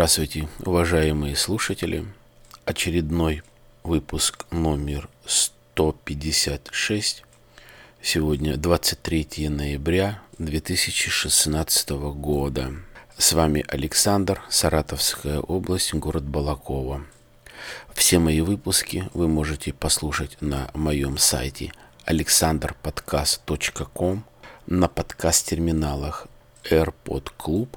Здравствуйте, уважаемые слушатели. Очередной выпуск номер 156. Сегодня 23 ноября 2016 года. С вами Александр, Саратовская область, город Балакова. Все мои выпуски вы можете послушать на моем сайте alexanderpodcast.com, на подкаст-терминалах AirPod Club,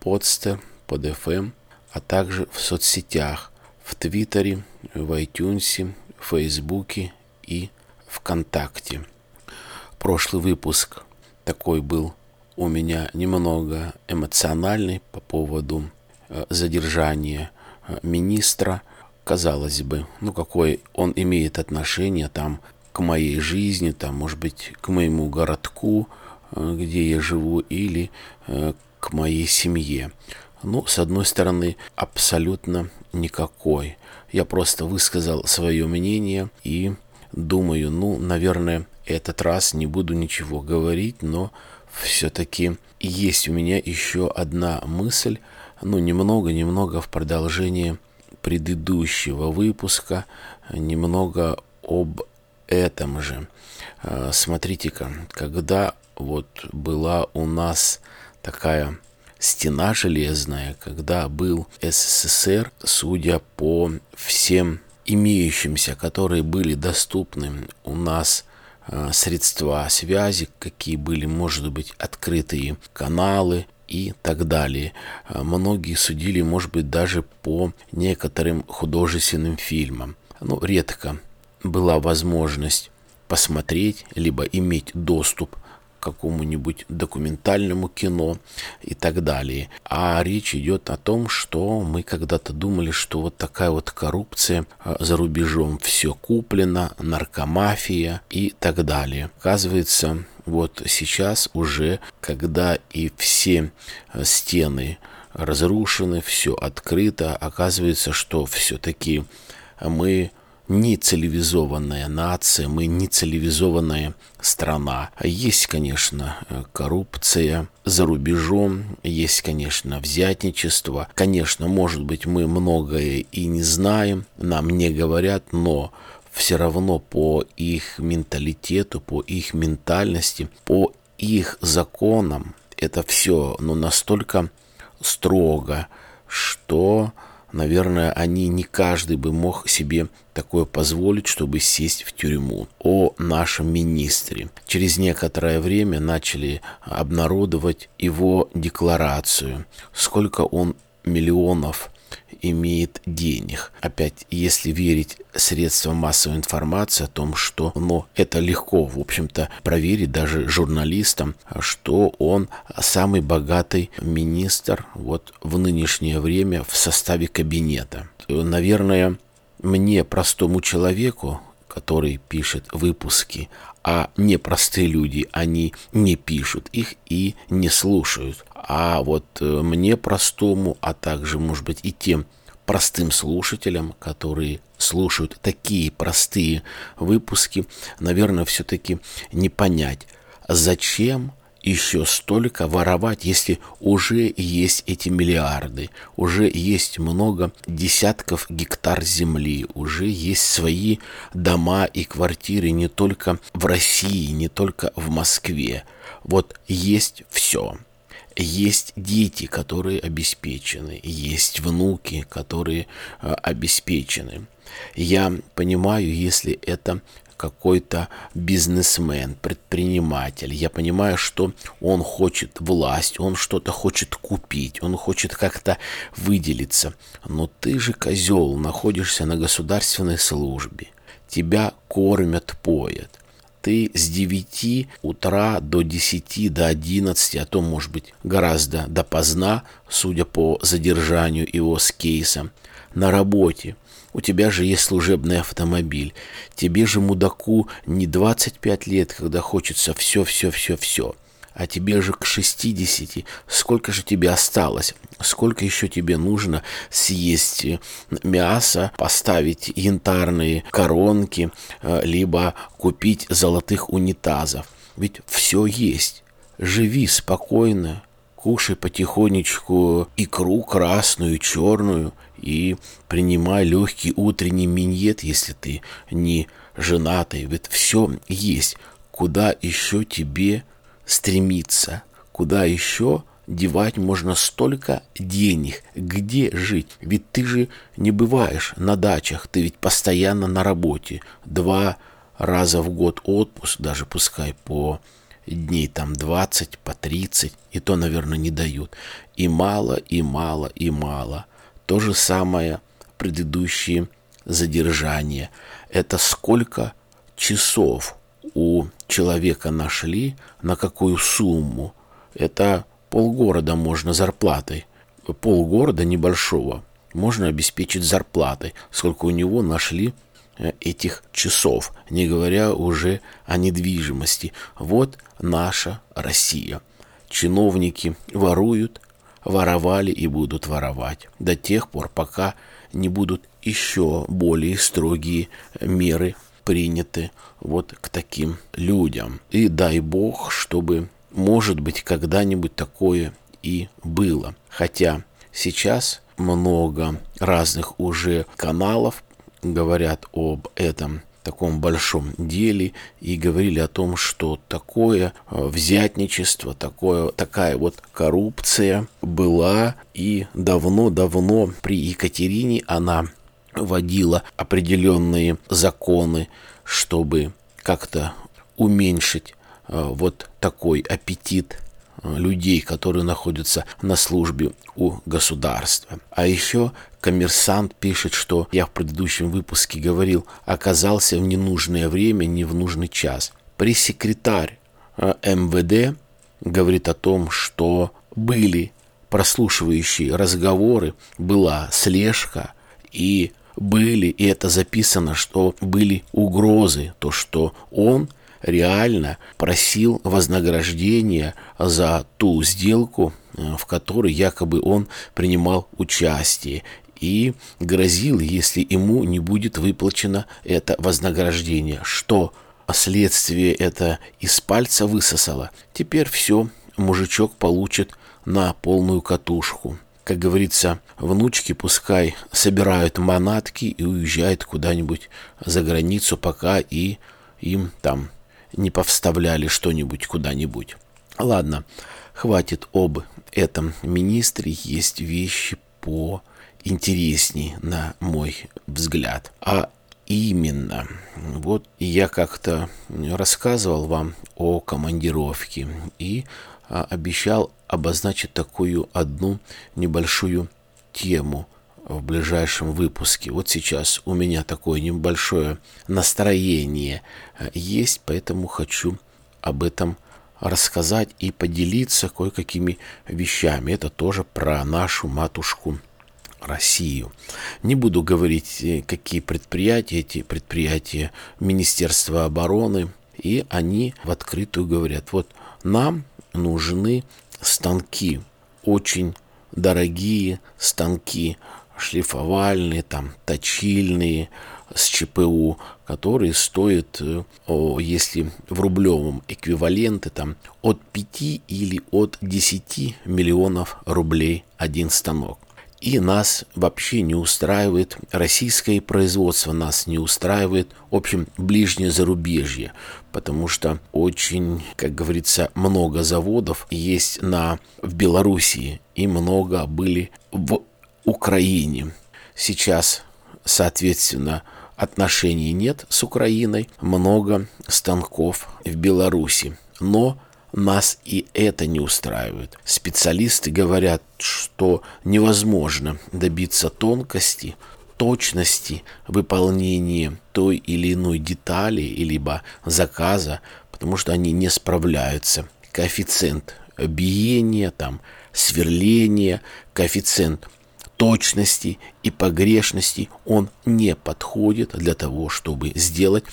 Podster, PodFM, а также в соцсетях, в Твиттере, в iTunes, в Фейсбуке и ВКонтакте. Прошлый выпуск такой был у меня немного эмоциональный по поводу э, задержания э, министра. Казалось бы, ну какое он имеет отношение там к моей жизни, там, может быть, к моему городку, Э, где я живу, или к моей семье. Ну, с одной стороны, абсолютно никакой. Я просто высказал свое мнение и думаю, ну, наверное, этот раз не буду ничего говорить, но все-таки есть у меня еще одна мысль, ну, немного-немного в продолжение предыдущего выпуска, немного об этом же. Э, смотрите-ка, когда вот была у нас такая стена железная, когда был СССР, судя по всем имеющимся, которые были доступны у нас э, средства связи, какие были, может быть, открытые каналы и так далее. Э, многие судили, может быть, даже по некоторым художественным фильмам. Ну, редко была возможность посмотреть, либо иметь доступ какому-нибудь документальному кино и так далее. А речь идет о том, что мы когда-то думали, что вот такая вот коррупция а, за рубежом все куплено, наркомафия и так далее. Оказывается, вот сейчас уже, когда и все а, стены разрушены, все открыто, оказывается, что все-таки мы не цивилизованная нация, мы не цивилизованная страна. Есть, конечно, коррупция за рубежом, есть, конечно, взятничество. Конечно, может быть, мы многое и не знаем, нам не говорят, но все равно по их менталитету, по их ментальности, по их законам это все ну, настолько строго, что наверное, они не каждый бы мог себе такое позволить, чтобы сесть в тюрьму. О нашем министре. Через некоторое время начали обнародовать его декларацию, сколько он миллионов имеет денег. Опять, если верить средствам массовой информации о том, что ну, это легко, в общем-то, проверить даже журналистам, что он самый богатый министр вот в нынешнее время в составе кабинета. Наверное, мне, простому человеку, который пишет выпуски, а непростые люди, они не пишут их и не слушают. А вот э, мне простому, а также, может быть, и тем простым слушателям, которые слушают такие простые выпуски, наверное, все-таки не понять, зачем еще столько воровать, если уже есть эти миллиарды, уже есть много десятков гектар земли, уже есть свои дома и квартиры не только в России, не только в Москве. Вот есть все. Есть дети, которые обеспечены, есть внуки, которые э, обеспечены. Я понимаю, если это какой-то бизнесмен, предприниматель. Я понимаю, что он хочет власть, он что-то хочет купить, он хочет как-то выделиться. Но ты же, козел, находишься на государственной службе. Тебя кормят, поят. Ты с 9 утра до 10, до 11, а то, может быть, гораздо допоздна, судя по задержанию его с кейсом, на работе – у тебя же есть служебный автомобиль. Тебе же, мудаку, не 25 лет, когда хочется все-все-все-все. А тебе же к 60. Сколько же тебе осталось? Сколько еще тебе нужно съесть мясо, поставить янтарные коронки, э, либо купить золотых унитазов? Ведь все есть. Живи спокойно, кушай потихонечку икру красную, черную и принимай легкий утренний миньет, если ты не женатый. Ведь все есть. Куда еще тебе стремиться? Куда еще девать можно столько денег? Где жить? Ведь ты же не бываешь на дачах, ты ведь постоянно на работе. Два раза в год отпуск, даже пускай по дней там 20, по 30, и то, наверное, не дают. И мало, и мало, и мало. То же самое предыдущие задержания. Это сколько часов у человека нашли, на какую сумму. Это полгорода можно зарплатой. Полгорода небольшого можно обеспечить зарплатой, сколько у него нашли э, этих часов, не говоря уже о недвижимости. Вот наша Россия. Чиновники воруют, воровали и будут воровать до тех пор, пока не будут еще более строгие меры приняты вот к таким людям. И дай бог, чтобы, может быть, когда-нибудь такое и было. Хотя сейчас много разных уже каналов говорят об этом таком большом деле и говорили о том, что такое э, взятничество, такое, такая вот коррупция была и давно-давно при Екатерине она вводила определенные законы, чтобы как-то уменьшить э, вот такой аппетит э, людей, которые находятся на службе у государства. А еще коммерсант пишет, что я в предыдущем выпуске говорил, оказался в ненужное время, не в нужный час. Пресс-секретарь э, МВД говорит о том, что были прослушивающие разговоры, была слежка и были, и это записано, что были угрозы, то, что он реально просил вознаграждения за ту сделку, э, в которой якобы он принимал участие. И грозил, если ему не будет выплачено это вознаграждение, что следствие это из пальца высосало. Теперь все, мужичок получит на полную катушку как говорится, внучки пускай собирают манатки и уезжают куда-нибудь за границу, пока и им там не повставляли что-нибудь куда-нибудь. Ладно, хватит об этом министре. Есть вещи по интересней, на мой взгляд. А именно, вот я как-то рассказывал вам о командировке и обещал обозначить такую одну небольшую тему в ближайшем выпуске. Вот сейчас у меня такое небольшое настроение а, есть, поэтому хочу об этом рассказать и поделиться кое-какими вещами. Это тоже про нашу матушку Россию. Не буду говорить, э, какие предприятия, эти предприятия Министерства обороны, и они в открытую говорят, вот нам нужны станки, очень дорогие станки, шлифовальные, там, точильные, с ЧПУ, которые стоят, э, если в рублевом эквиваленте, там, от 5 или от 10 миллионов рублей один станок. И нас вообще не устраивает российское производство, нас не устраивает, в общем, ближнее зарубежье, потому что очень, как говорится, много заводов есть на, в Белоруссии и много были в Украине. Сейчас, соответственно, отношений нет с Украиной, много станков в Беларуси. Но нас и это не устраивает. Специалисты говорят, что невозможно добиться тонкости, точности выполнения той или иной детали, либо заказа, потому что они не справляются. Коэффициент биения, там, сверления, коэффициент точности и погрешности, он не подходит для того, чтобы сделать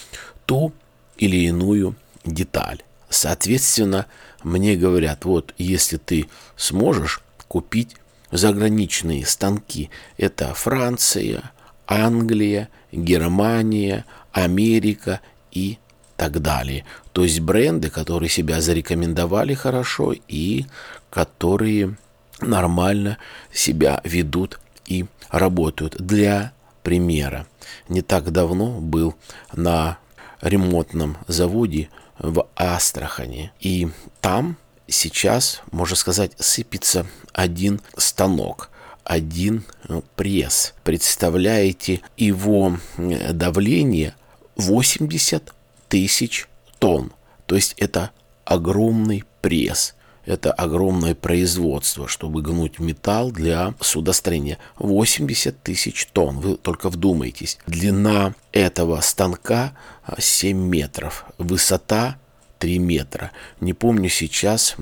ту или иную деталь. Соответственно, мне говорят, вот если ты сможешь купить заграничные станки, это Франция, Англия, Германия, Америка и так далее. То есть бренды, которые себя зарекомендовали хорошо и которые нормально себя ведут и работают. Для примера, не так давно был на ремонтном заводе в Астрахани, и там сейчас, можно сказать, сыпется один станок, один э, пресс. Представляете, его давление 80 тысяч тонн. То есть это огромный пресс. Это огромное производство, чтобы гнуть металл для судостроения. 80 тысяч тонн, вы только вдумайтесь. Длина этого станка 7 метров, высота 3 метра. Не помню сейчас,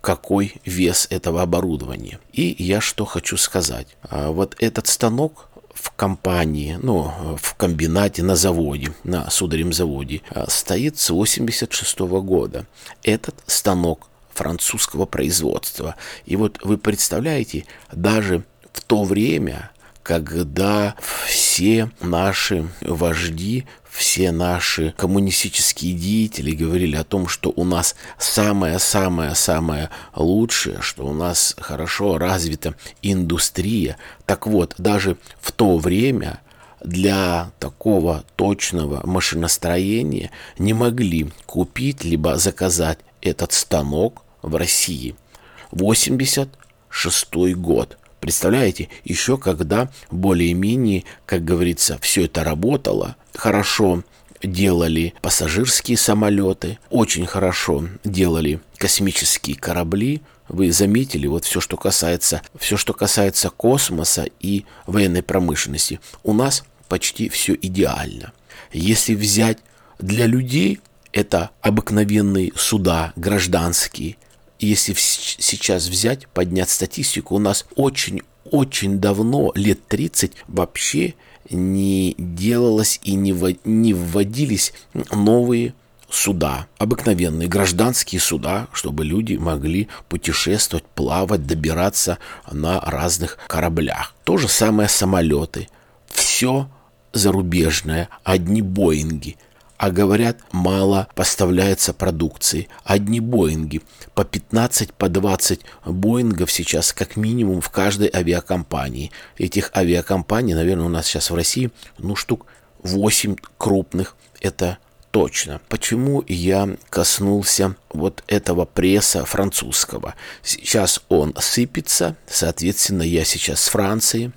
какой вес этого оборудования. И я что хочу сказать. А вот этот станок в компании, ну, в комбинате, на заводе, на сударем заводе, а, стоит с 86 года. Этот станок французского производства. И вот вы представляете, даже в то время, когда все наши вожди, все наши коммунистические деятели говорили о том, что у нас самое-самое-самое лучшее, что у нас хорошо развита индустрия. Так вот, даже в то время для такого точного машиностроения не могли купить либо заказать этот станок в России. 86 год. Представляете, еще когда более-менее, как говорится, все это работало, хорошо делали пассажирские самолеты, очень хорошо делали космические корабли. Вы заметили, вот все, что касается, все, что касается космоса и военной промышленности, у нас почти все идеально. Если взять для людей, это обыкновенные суда гражданские, если сейчас взять, поднять статистику, у нас очень-очень давно, лет 30, вообще не делалось и не, не вводились новые суда, обыкновенные гражданские суда, чтобы люди могли путешествовать, плавать, добираться на разных кораблях. То же самое самолеты. Все зарубежное, одни Боинги – а говорят, мало поставляется продукции. Одни Боинги. По 15, по 20 Боингов сейчас как минимум в каждой авиакомпании. Этих авиакомпаний, наверное, у нас сейчас в России, ну, штук 8 крупных. Это точно. Почему я коснулся вот этого пресса французского? Сейчас он сыпется, соответственно, я сейчас с Франции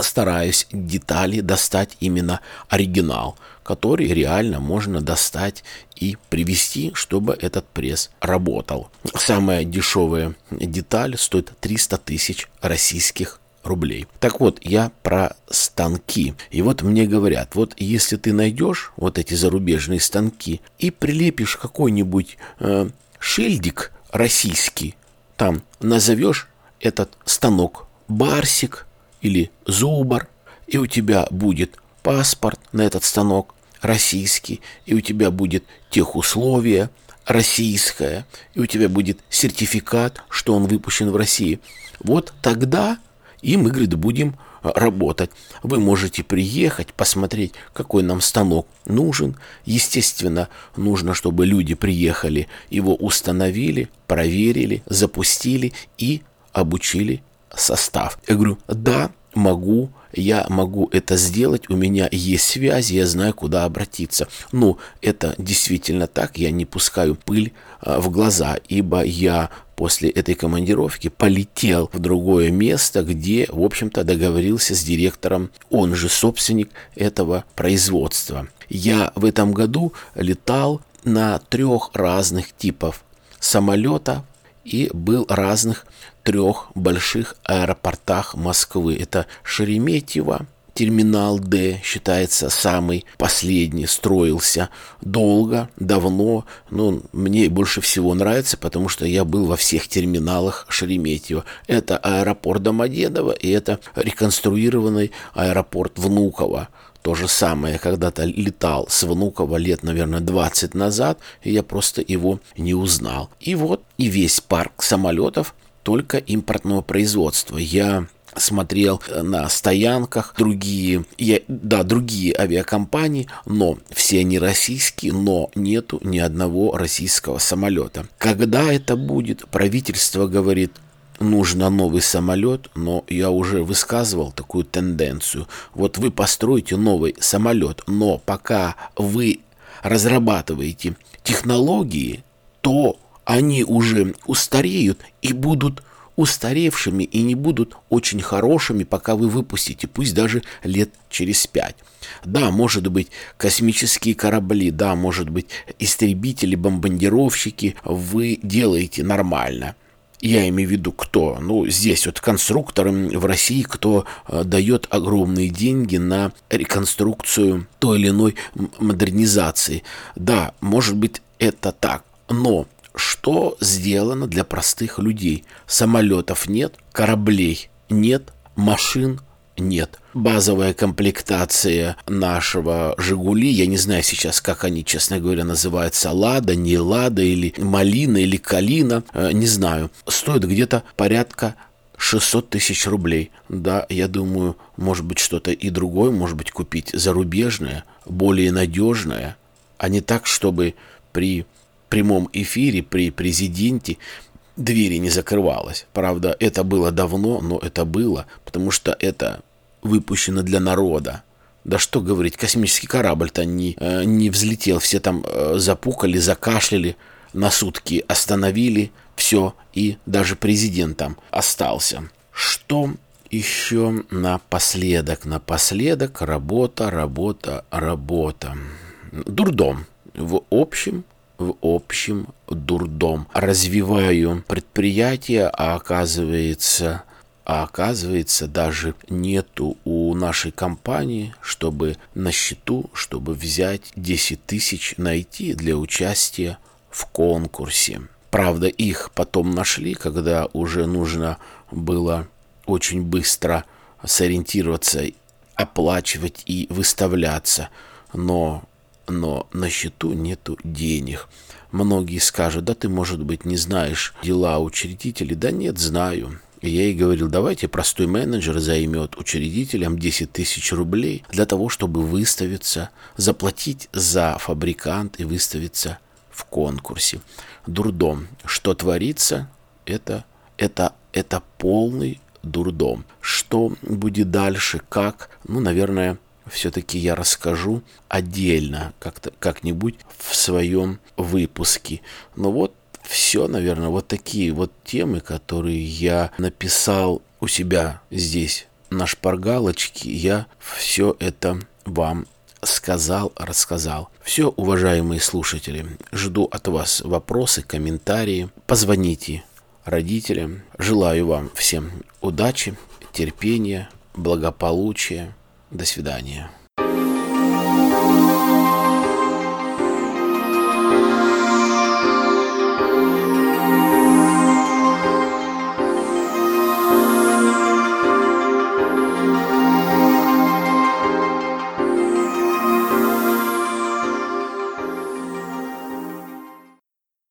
стараюсь детали достать именно оригинал – который реально можно достать и привести, чтобы этот пресс работал. Самая дешевая деталь стоит 300 тысяч российских рублей. Так вот, я про станки. И вот мне говорят, вот если ты найдешь вот эти зарубежные станки и прилепишь какой-нибудь э, шильдик российский, там назовешь этот станок Барсик или Зубар, и у тебя будет паспорт на этот станок, российский, и у тебя будет техусловие российское, и у тебя будет сертификат, что он выпущен в России. Вот тогда и мы, говорит, будем а, работать. Вы можете приехать, посмотреть, какой нам станок нужен. Естественно, нужно, чтобы люди приехали, его установили, проверили, запустили и обучили состав. Я говорю, да, могу, я могу это сделать, у меня есть связи, я знаю, куда обратиться. Но это действительно так, я не пускаю пыль а, в глаза, ибо я после этой командировки полетел в другое место, где, в общем-то, договорился с директором, он же собственник этого производства. Я в этом году летал на трех разных типов самолета и был разных трех больших аэропортах Москвы. Это Шереметьево, терминал Д считается самый последний, строился долго, давно. Ну, мне больше всего нравится, потому что я был во всех терминалах Шереметьево. Это аэропорт Домодедово и это реконструированный аэропорт Внуково. То же самое, когда-то летал с Внуково лет, наверное, 20 назад, и я просто его не узнал. И вот и весь парк самолетов только импортного производства. Я смотрел на стоянках другие, я, да, другие авиакомпании, но все они российские, но нету ни одного российского самолета. Когда это будет, правительство говорит, нужно новый самолет, но я уже высказывал такую тенденцию. Вот вы построите новый самолет, но пока вы разрабатываете технологии, то они уже устареют и будут устаревшими и не будут очень хорошими, пока вы выпустите, пусть даже лет через пять. Да, может быть, космические корабли, да, может быть, истребители, бомбардировщики вы делаете нормально. Я имею в виду кто? Ну, здесь вот конструкторы в России, кто э, дает огромные деньги на реконструкцию той или иной модернизации. Да, может быть, это так. Но что сделано для простых людей. Самолетов нет, кораблей нет, машин нет. Базовая комплектация нашего «Жигули», я не знаю сейчас, как они, честно говоря, называются, «Лада», не «Лада» или «Малина» или «Калина», э, не знаю, стоит где-то порядка 600 тысяч рублей. Да, я думаю, может быть, что-то и другое, может быть, купить зарубежное, более надежное, а не так, чтобы при прямом эфире при президенте двери не закрывалась. Правда, это было давно, но это было, потому что это выпущено для народа. Да что говорить, космический корабль-то не, э, не взлетел, все там э, запукали, закашляли, на сутки остановили, все, и даже президент там остался. Что еще напоследок? Напоследок работа, работа, работа. Дурдом. В общем, в общем дурдом. Развиваю предприятие, а оказывается, а оказывается даже нету у нашей компании, чтобы на счету, чтобы взять 10 тысяч найти для участия в конкурсе. Правда, их потом нашли, когда уже нужно было очень быстро сориентироваться, оплачивать и выставляться. Но но на счету нету денег. Многие скажут, да ты, может быть, не знаешь дела учредителей. Да нет, знаю. И я ей говорил, давайте простой менеджер займет учредителям 10 тысяч рублей для того, чтобы выставиться, заплатить за фабрикант и выставиться в конкурсе. Дурдом. Что творится, это, это, это полный дурдом. Что будет дальше, как, ну, наверное, все-таки я расскажу отдельно как-то как-нибудь в своем выпуске. Но вот все, наверное, вот такие вот темы, которые я написал у себя здесь на шпаргалочке, я все это вам сказал, рассказал. Все, уважаемые слушатели, жду от вас вопросы, комментарии. Позвоните родителям. Желаю вам всем удачи, терпения, благополучия. До свидания.